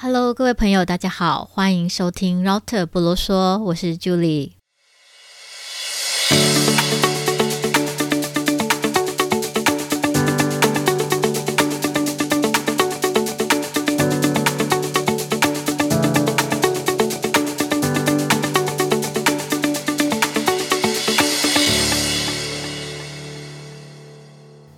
Hello，各位朋友，大家好，欢迎收听 Router 不啰嗦，我是 Julie。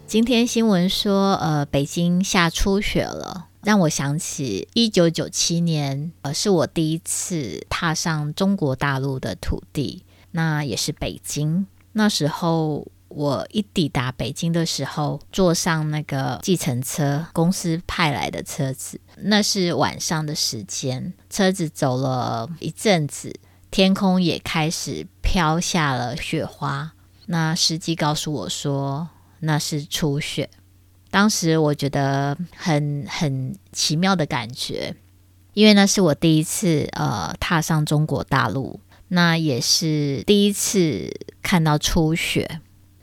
今天新闻说，呃，北京下初雪了。让我想起一九九七年，呃，是我第一次踏上中国大陆的土地，那也是北京。那时候我一抵达北京的时候，坐上那个计程车，公司派来的车子，那是晚上的时间，车子走了一阵子，天空也开始飘下了雪花。那司机告诉我说，那是初雪。当时我觉得很很奇妙的感觉，因为那是我第一次呃踏上中国大陆，那也是第一次看到初雪，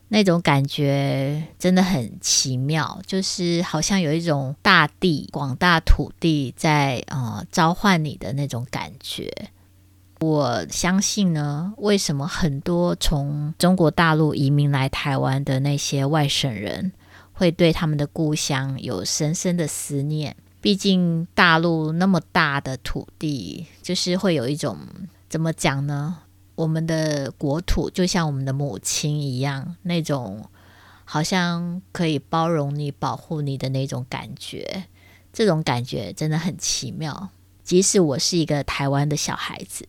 那种感觉真的很奇妙，就是好像有一种大地广大土地在呃召唤你的那种感觉。我相信呢，为什么很多从中国大陆移民来台湾的那些外省人，会对他们的故乡有深深的思念。毕竟大陆那么大的土地，就是会有一种怎么讲呢？我们的国土就像我们的母亲一样，那种好像可以包容你、保护你的那种感觉。这种感觉真的很奇妙。即使我是一个台湾的小孩子，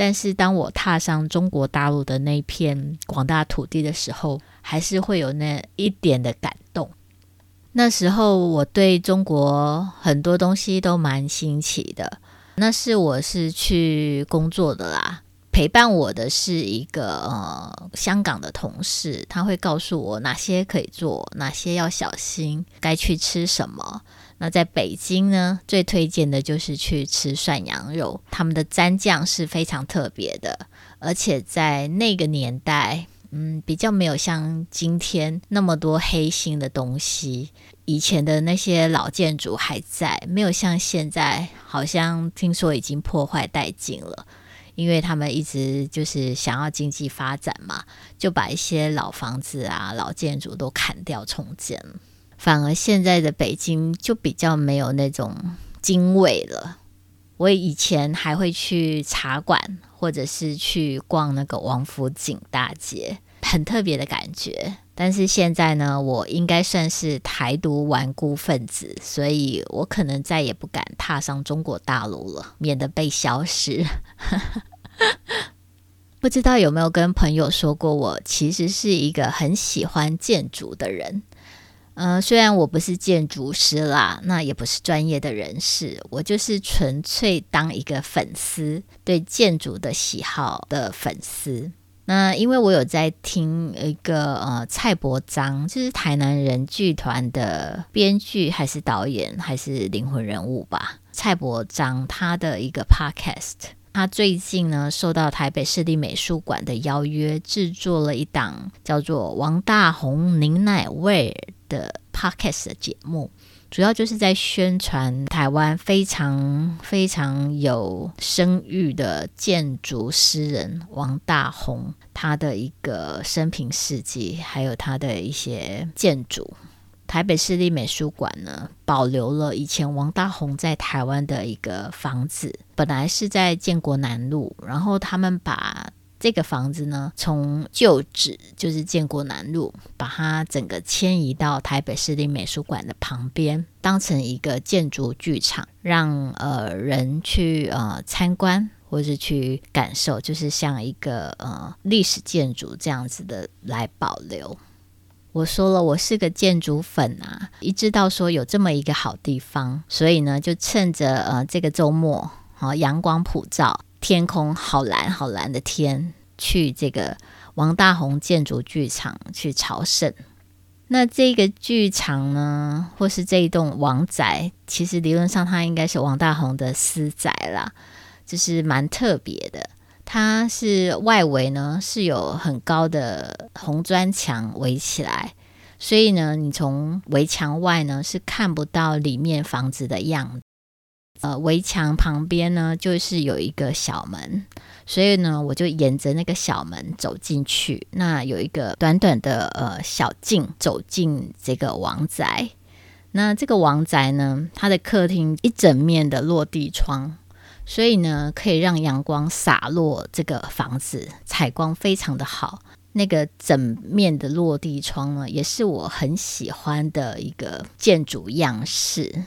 但是当我踏上中国大陆的那片广大土地的时候，还是会有那一点的感动。那时候我对中国很多东西都蛮新奇的。那是我是去工作的啦，陪伴我的是一个呃香港的同事，他会告诉我哪些可以做，哪些要小心，该去吃什么。那在北京呢，最推荐的就是去吃涮羊肉，他们的蘸酱是非常特别的，而且在那个年代。嗯，比较没有像今天那么多黑心的东西。以前的那些老建筑还在，没有像现在，好像听说已经破坏殆尽了。因为他们一直就是想要经济发展嘛，就把一些老房子啊、老建筑都砍掉重建。反而现在的北京就比较没有那种京味了。我以前还会去茶馆，或者是去逛那个王府井大街，很特别的感觉。但是现在呢，我应该算是台独顽固分子，所以我可能再也不敢踏上中国大陆了，免得被消失。不知道有没有跟朋友说过，我其实是一个很喜欢建筑的人。呃，虽然我不是建筑师啦，那也不是专业的人士，我就是纯粹当一个粉丝，对建筑的喜好的粉丝。那因为我有在听一个呃蔡伯章，就是台南人剧团的编剧还是导演还是灵魂人物吧，蔡伯章他的一个 podcast。他最近呢，受到台北市立美术馆的邀约，制作了一档叫做《王大红宁乃味》的 podcast 的节目，主要就是在宣传台湾非常非常有声誉的建筑诗人王大閎，他的一个生平事迹，还有他的一些建筑。台北市立美术馆呢，保留了以前王大閎在台湾的一个房子，本来是在建国南路，然后他们把这个房子呢，从旧址就是建国南路，把它整个迁移到台北市立美术馆的旁边，当成一个建筑剧场，让呃人去呃参观或是去感受，就是像一个呃历史建筑这样子的来保留。我说了，我是个建筑粉啊，一知道说有这么一个好地方，所以呢，就趁着呃这个周末，好阳光普照，天空好蓝好蓝的天，去这个王大閎建筑剧场去朝圣。那这个剧场呢，或是这一栋王宅，其实理论上它应该是王大閎的私宅啦，就是蛮特别的。它是外围呢是有很高的红砖墙围起来，所以呢，你从围墙外呢是看不到里面房子的样子。呃围墙旁边呢，就是有一个小门，所以呢，我就沿着那个小门走进去。那有一个短短的呃小径，走进这个王宅。那这个王宅呢，它的客厅一整面的落地窗，所以呢，可以让阳光洒落这个房子，采光非常的好。那个整面的落地窗呢，也是我很喜欢的一个建筑样式。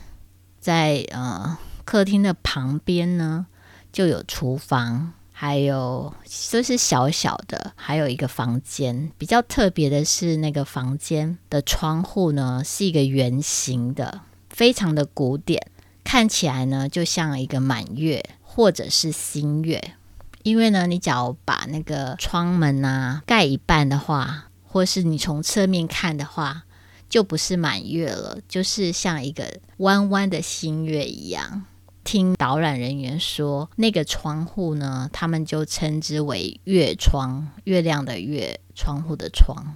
在呃客厅的旁边呢，就有厨房，还有都是小小的，还有一个房间。比较特别的是，那个房间的窗户呢，是一个圆形的，非常的古典，看起来呢就像一个满月或者是新月。因为呢，你只要把那个窗门啊盖一半的话，或是你从侧面看的话，就不是满月了，就是像一个弯弯的新月一样。听导览人员说，那个窗户呢，他们就称之为月窗，月亮的月，窗户的窗，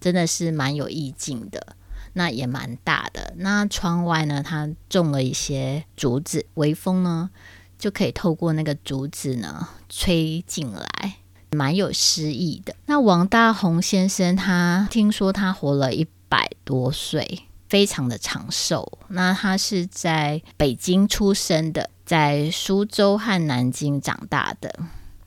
真的是蛮有意境的。那也蛮大的。那窗外呢，它种了一些竹子，微风呢。就可以透过那个竹子呢吹进来，蛮有诗意的。那王大閎先生，他听说他活了一百多岁，非常的长寿。那他是在北京出生的，在苏州和南京长大的。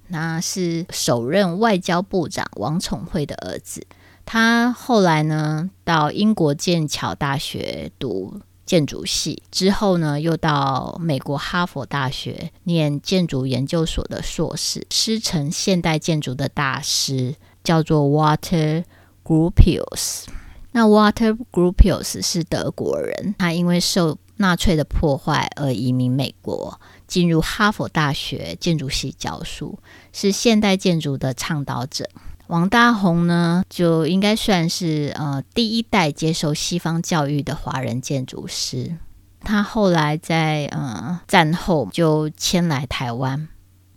那是首任外交部长王宠惠的儿子。他后来呢，到英国剑桥大学读。建筑系之后呢，又到美国哈佛大学念建筑研究所的硕士，师承现代建筑的大师，叫做 Water Gropius。那 Walter Gropius 是德国人，他因为受纳粹的破坏而移民美国，进入哈佛大学建筑系教书，是现代建筑的倡导者。王大閎呢，就应该算是呃第一代接受西方教育的华人建筑师。他后来在呃战后就迁来台湾。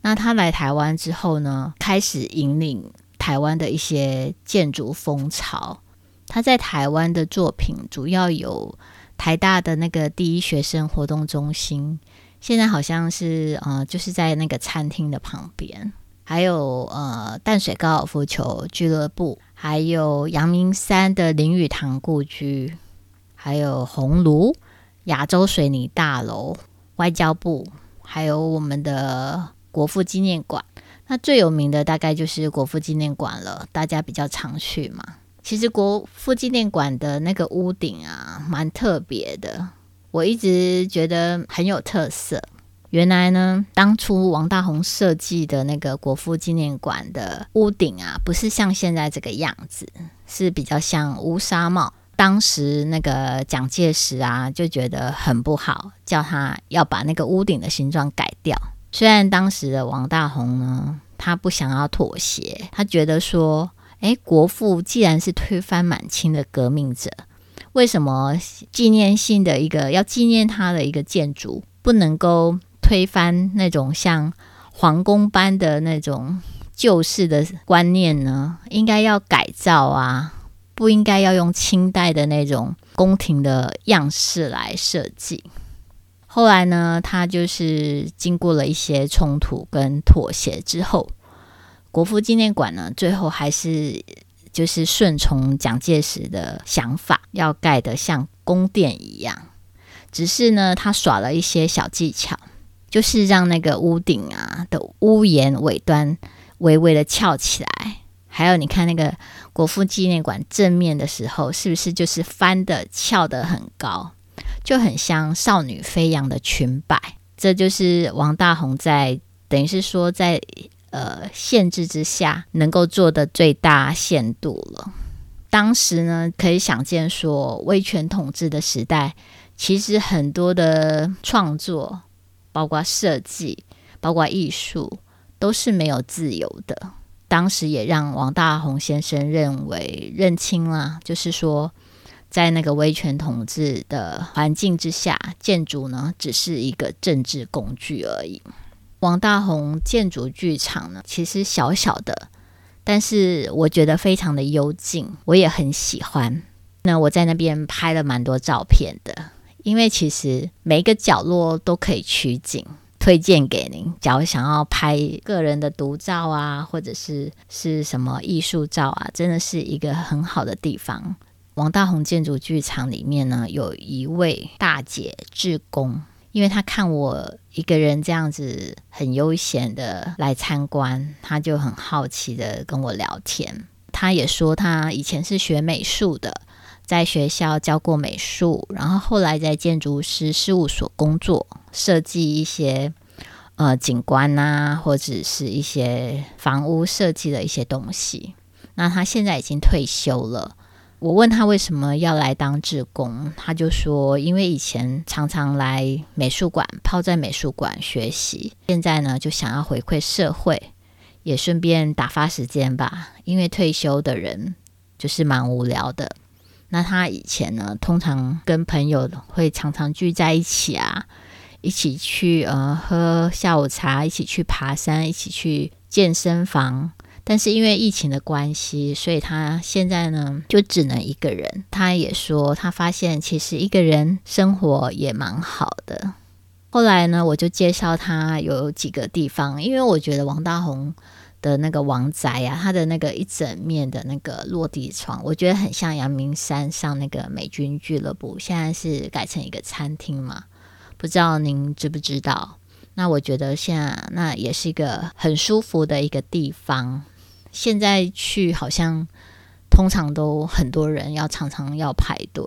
那他来台湾之后呢，开始引领台湾的一些建筑风潮。他在台湾的作品主要有台大的那个第一学生活动中心，现在好像是呃就是在那个餐厅的旁边。还有呃淡水高尔夫球俱乐部，还有阳明山的林语堂故居，还有红炉、亚洲水泥大楼、外交部，还有我们的国父纪念馆。那最有名的大概就是国父纪念馆了，大家比较常去嘛。其实国父纪念馆的那个屋顶啊，蛮特别的，我一直觉得很有特色。原来呢，当初王大閎设计的那个国父纪念馆的屋顶啊，不是像现在这个样子，是比较像乌纱帽。当时那个蒋介石啊，就觉得很不好，叫他要把那个屋顶的形状改掉。虽然当时的王大閎呢，他不想要妥协，他觉得说，诶，国父既然是推翻满清的革命者，为什么纪念性的一个要纪念他的一个建筑不能够？推翻那种像皇宫般的那种旧式的观念呢，应该要改造啊，不应该要用清代的那种宫廷的样式来设计。后来呢，他就是经过了一些冲突跟妥协之后，国父纪念馆呢，最后还是就是顺从蒋介石的想法，要盖得像宫殿一样，只是呢，他耍了一些小技巧。就是让那个屋顶啊的屋檐尾端微微的翘起来，还有你看那个国父纪念馆正面的时候，是不是就是翻的翘得很高，就很像少女飞扬的裙摆？这就是王大红在等于是说在呃限制之下能够做的最大限度了。当时呢，可以想见说威权统治的时代，其实很多的创作。包括设计，包括艺术，都是没有自由的。当时也让王大閎先生认为认清了，就是说，在那个威权统治的环境之下，建筑呢只是一个政治工具而已。王大红建筑剧场呢，其实小小的，但是我觉得非常的幽静，我也很喜欢。那我在那边拍了蛮多照片的。因为其实每一个角落都可以取景，推荐给您。假如想要拍个人的独照啊，或者是是什么艺术照啊，真的是一个很好的地方。王大红建筑剧场里面呢，有一位大姐志工，因为他看我一个人这样子很悠闲的来参观，他就很好奇的跟我聊天。他也说他以前是学美术的。在学校教过美术，然后后来在建筑师事务所工作，设计一些呃景观啊，或者是一些房屋设计的一些东西。那他现在已经退休了。我问他为什么要来当志工，他就说，因为以前常常来美术馆，泡在美术馆学习，现在呢就想要回馈社会，也顺便打发时间吧。因为退休的人就是蛮无聊的。那他以前呢，通常跟朋友会常常聚在一起啊，一起去呃喝下午茶，一起去爬山，一起去健身房。但是因为疫情的关系，所以他现在呢就只能一个人。他也说，他发现其实一个人生活也蛮好的。后来呢，我就介绍他有几个地方，因为我觉得王大红。的那个王宅啊，他的那个一整面的那个落地窗，我觉得很像阳明山上那个美军俱乐部，现在是改成一个餐厅嘛，不知道您知不知道？那我觉得现在那也是一个很舒服的一个地方。现在去好像通常都很多人要常常要排队。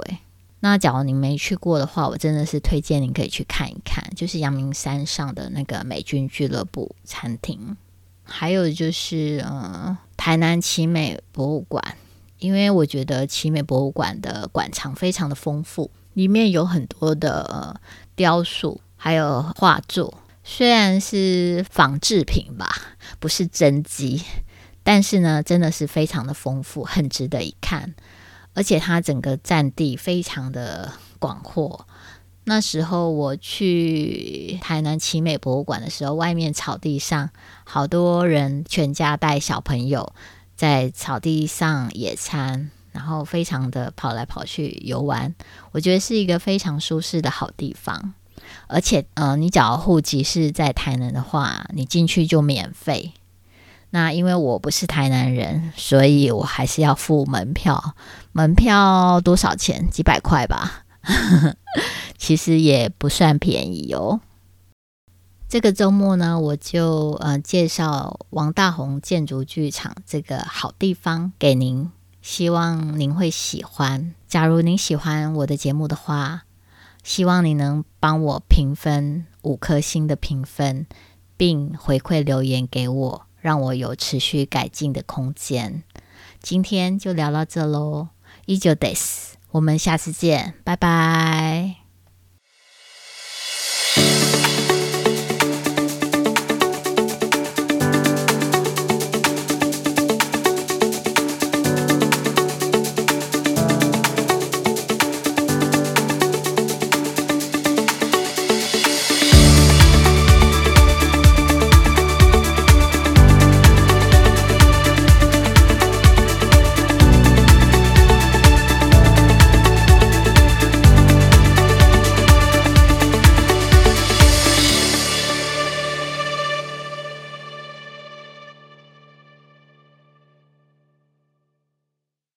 那假如你没去过的话，我真的是推荐你可以去看一看，就是阳明山上的那个美军俱乐部餐厅。还有就是，呃，台南奇美博物馆，因为我觉得奇美博物馆的馆藏非常的丰富，里面有很多的，雕塑，还有画作。虽然是仿制品吧，不是真迹，但是呢，真的是非常的丰富，很值得一看。而且它整个占地非常的广阔。那时候我去台南奇美博物馆的时候，外面草地上好多人，全家带小朋友在草地上野餐，然后非常的跑来跑去游玩。我觉得是一个非常舒适的好地方。而且，呃，你只要户籍是在台南的话，你进去就免费。那因为我不是台南人，所以我还是要付门票。门票多少钱？几百块吧。其实也不算便宜哦。这个周末呢，我就呃介绍王大閎建筑剧场这个好地方给您，希望您会喜欢。假如您喜欢我的节目的话，希望你能帮我评分五颗星的评分，并回馈留言给我，让我有持续改进的空间。今天就聊到这喽，一九 days，。我们下次见，拜拜。